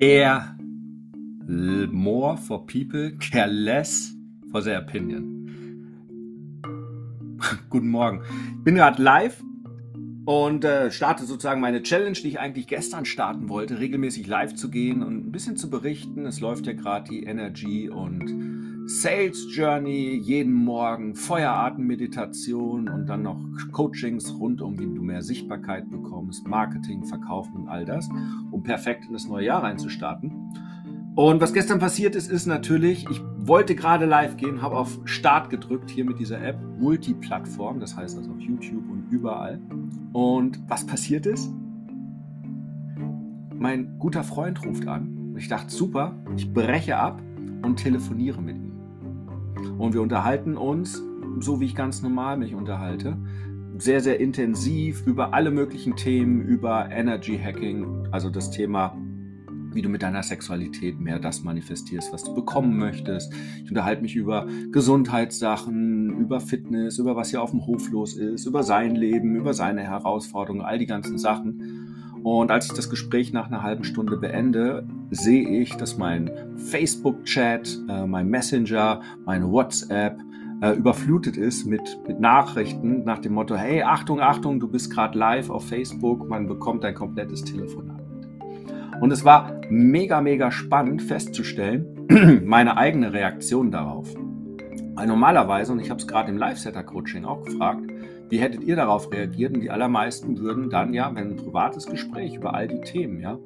Care more for people, care less for their opinion. Guten Morgen. Ich bin gerade live und äh, starte sozusagen meine Challenge, die ich eigentlich gestern starten wollte, regelmäßig live zu gehen und ein bisschen zu berichten. Es läuft ja gerade die Energy und Sales Journey jeden Morgen, Feuerartenmeditation und dann noch Coachings rund um, wie du mehr Sichtbarkeit bekommst, Marketing, Verkaufen und all das, um perfekt in das neue Jahr reinzustarten. Und was gestern passiert ist, ist natürlich, ich wollte gerade live gehen, habe auf Start gedrückt hier mit dieser App, Multiplattform, das heißt also auf YouTube und überall. Und was passiert ist? Mein guter Freund ruft an. Ich dachte, super, ich breche ab und telefoniere mit ihm. Und wir unterhalten uns, so wie ich ganz normal mich unterhalte, sehr, sehr intensiv über alle möglichen Themen, über Energy Hacking, also das Thema, wie du mit deiner Sexualität mehr das manifestierst, was du bekommen möchtest. Ich unterhalte mich über Gesundheitssachen, über Fitness, über was hier auf dem Hof los ist, über sein Leben, über seine Herausforderungen, all die ganzen Sachen. Und als ich das Gespräch nach einer halben Stunde beende, sehe ich, dass mein Facebook-Chat, äh, mein Messenger, meine WhatsApp äh, überflutet ist mit, mit Nachrichten nach dem Motto, hey, Achtung, Achtung, du bist gerade live auf Facebook, man bekommt ein komplettes Telefonat. Und es war mega, mega spannend festzustellen, meine eigene Reaktion darauf. Weil normalerweise, und ich habe es gerade im Live-Setter-Coaching auch gefragt, wie hättet ihr darauf reagiert? Und die allermeisten würden dann ja, wenn ein privates Gespräch über all die Themen ja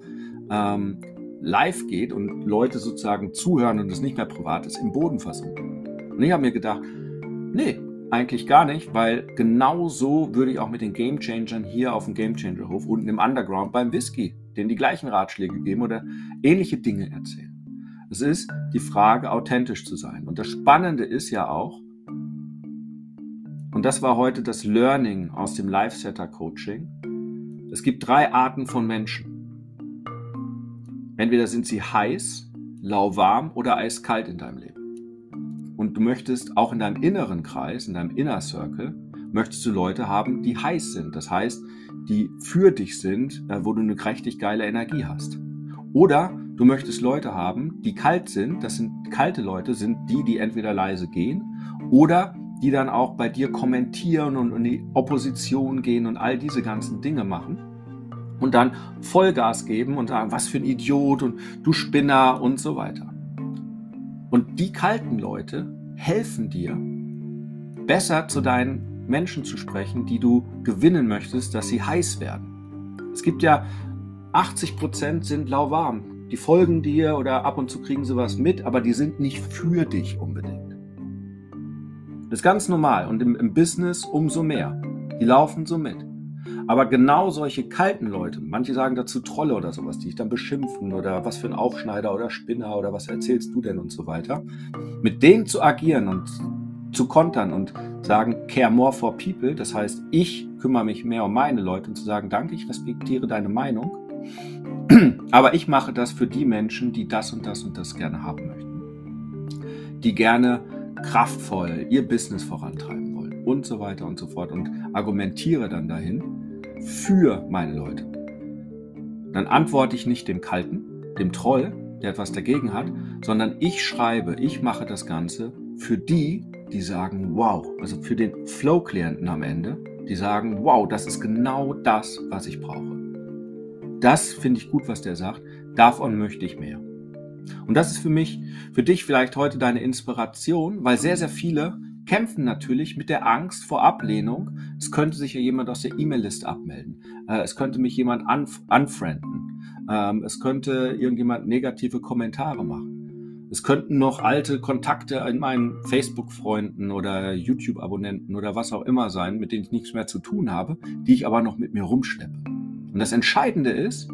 ähm, live geht und Leute sozusagen zuhören und es nicht mehr privat ist, im Boden versuchen. Und ich habe mir gedacht, nee, eigentlich gar nicht, weil genau so würde ich auch mit den Game Changern hier auf dem Game Changer Hof unten im Underground beim Whisky denen die gleichen Ratschläge geben oder ähnliche Dinge erzählen. Es ist die Frage, authentisch zu sein. Und das Spannende ist ja auch, und das war heute das Learning aus dem Live-Setter-Coaching. Es gibt drei Arten von Menschen. Entweder sind sie heiß, lauwarm oder eiskalt in deinem Leben. Und du möchtest auch in deinem inneren Kreis, in deinem Inner Circle, möchtest du Leute haben, die heiß sind. Das heißt, die für dich sind, äh, wo du eine richtig geile Energie hast. Oder du möchtest Leute haben, die kalt sind. Das sind kalte Leute, sind die, die entweder leise gehen oder die dann auch bei dir kommentieren und in die Opposition gehen und all diese ganzen Dinge machen und dann Vollgas geben und sagen, was für ein Idiot und du Spinner und so weiter. Und die kalten Leute helfen dir, besser zu deinen Menschen zu sprechen, die du gewinnen möchtest, dass sie heiß werden. Es gibt ja 80 Prozent sind lauwarm. Die folgen dir oder ab und zu kriegen sie was mit, aber die sind nicht für dich unbedingt. Das ist ganz normal und im, im Business umso mehr. Die laufen so mit. Aber genau solche kalten Leute, manche sagen dazu Trolle oder sowas, die ich dann beschimpfen oder was für ein Aufschneider oder Spinner oder was erzählst du denn und so weiter, mit denen zu agieren und zu kontern und sagen, care more for people, das heißt, ich kümmere mich mehr um meine Leute und zu sagen, danke, ich respektiere deine Meinung, aber ich mache das für die Menschen, die das und das und das gerne haben möchten, die gerne kraftvoll ihr Business vorantreiben wollen und so weiter und so fort und argumentiere dann dahin für meine Leute. Dann antworte ich nicht dem Kalten, dem Troll, der etwas dagegen hat, sondern ich schreibe, ich mache das Ganze für die, die sagen, wow, also für den Flow-Klienten am Ende, die sagen, wow, das ist genau das, was ich brauche. Das finde ich gut, was der sagt. Davon möchte ich mehr. Und das ist für mich, für dich vielleicht heute deine Inspiration, weil sehr, sehr viele kämpfen natürlich mit der Angst vor Ablehnung. Es könnte sich ja jemand aus der E-Mail-Liste abmelden. Äh, es könnte mich jemand unf unfrienden. Ähm, es könnte irgendjemand negative Kommentare machen. Es könnten noch alte Kontakte in meinen Facebook-Freunden oder YouTube-Abonnenten oder was auch immer sein, mit denen ich nichts mehr zu tun habe, die ich aber noch mit mir rumschleppe. Und das Entscheidende ist,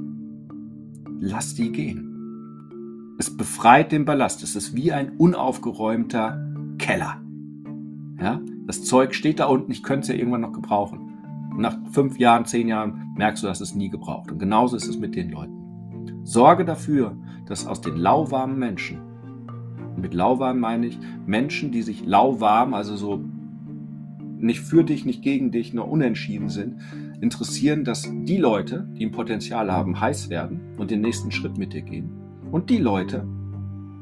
lass die gehen. Es befreit den Ballast. Es ist wie ein unaufgeräumter Keller. Ja? Das Zeug steht da unten, ich könnte es ja irgendwann noch gebrauchen. Und nach fünf Jahren, zehn Jahren merkst du, dass es nie gebraucht. Und genauso ist es mit den Leuten. Sorge dafür, dass aus den lauwarmen Menschen, mit lauwarm meine ich Menschen, die sich lauwarm, also so nicht für dich, nicht gegen dich, nur unentschieden sind, interessieren, dass die Leute, die ein Potenzial haben, heiß werden und den nächsten Schritt mit dir gehen. Und die Leute,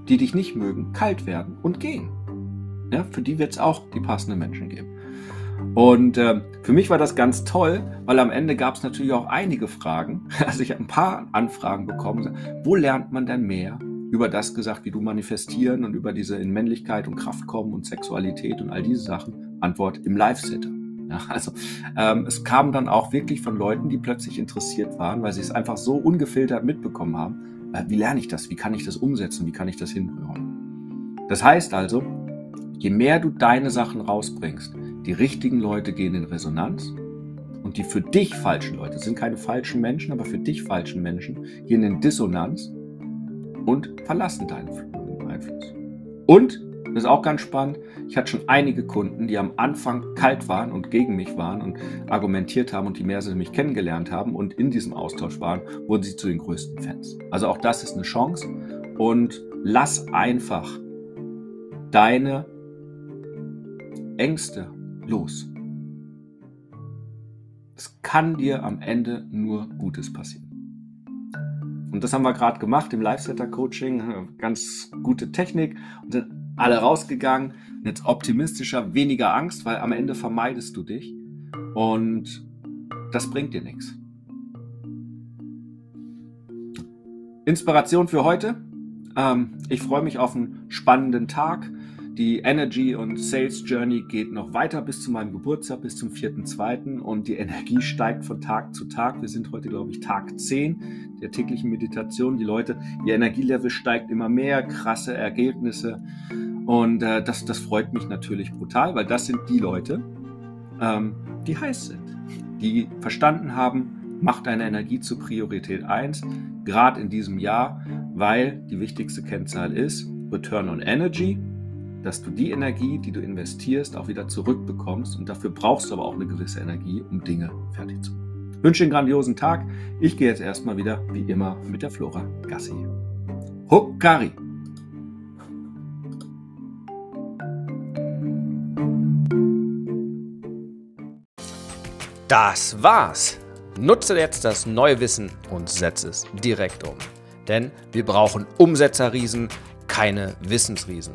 die dich nicht mögen, kalt werden und gehen. Ja, für die wird es auch die passenden Menschen geben. Und äh, für mich war das ganz toll, weil am Ende gab es natürlich auch einige Fragen. Also ich habe ein paar Anfragen bekommen. Wo lernt man denn mehr über das gesagt, wie du manifestieren und über diese in Männlichkeit und Kraft kommen und Sexualität und all diese Sachen? Antwort im Live-Sitter. Ja, also ähm, es kam dann auch wirklich von Leuten, die plötzlich interessiert waren, weil sie es einfach so ungefiltert mitbekommen haben. Äh, wie lerne ich das? Wie kann ich das umsetzen? Wie kann ich das hinbekommen? Das heißt also, je mehr du deine Sachen rausbringst, die richtigen Leute gehen in Resonanz und die für dich falschen Leute, sind keine falschen Menschen, aber für dich falschen Menschen, gehen in Dissonanz und verlassen deinen Einfluss. Und, das ist auch ganz spannend, ich hatte schon einige Kunden, die am Anfang kalt waren und gegen mich waren und argumentiert haben und die mehr sie mich kennengelernt haben und in diesem Austausch waren, wurden sie zu den größten Fans. Also auch das ist eine Chance und lass einfach deine Ängste los. Es kann dir am Ende nur Gutes passieren. Und das haben wir gerade gemacht im Live-Setter-Coaching. Ganz gute Technik und sind alle rausgegangen. Jetzt optimistischer, weniger Angst, weil am Ende vermeidest du dich. Und das bringt dir nichts. Inspiration für heute. Ähm, ich freue mich auf einen spannenden Tag. Die Energy und Sales Journey geht noch weiter bis zu meinem Geburtstag, bis zum 4.2. Und die Energie steigt von Tag zu Tag. Wir sind heute, glaube ich, Tag 10 der täglichen Meditation. Die Leute, ihr Energielevel steigt immer mehr, krasse Ergebnisse. Und äh, das, das freut mich natürlich brutal, weil das sind die Leute, ähm, die heiß sind, die verstanden haben, mach deine Energie zur Priorität 1, gerade in diesem Jahr, weil die wichtigste Kennzahl ist Return on Energy dass du die Energie, die du investierst, auch wieder zurückbekommst. Und dafür brauchst du aber auch eine gewisse Energie, um Dinge fertig zu machen. Ich wünsche einen grandiosen Tag. Ich gehe jetzt erstmal wieder, wie immer, mit der Flora Gassi. Huckari! Das war's. Nutze jetzt das neue Wissen und setze es direkt um. Denn wir brauchen Umsetzerriesen, keine Wissensriesen.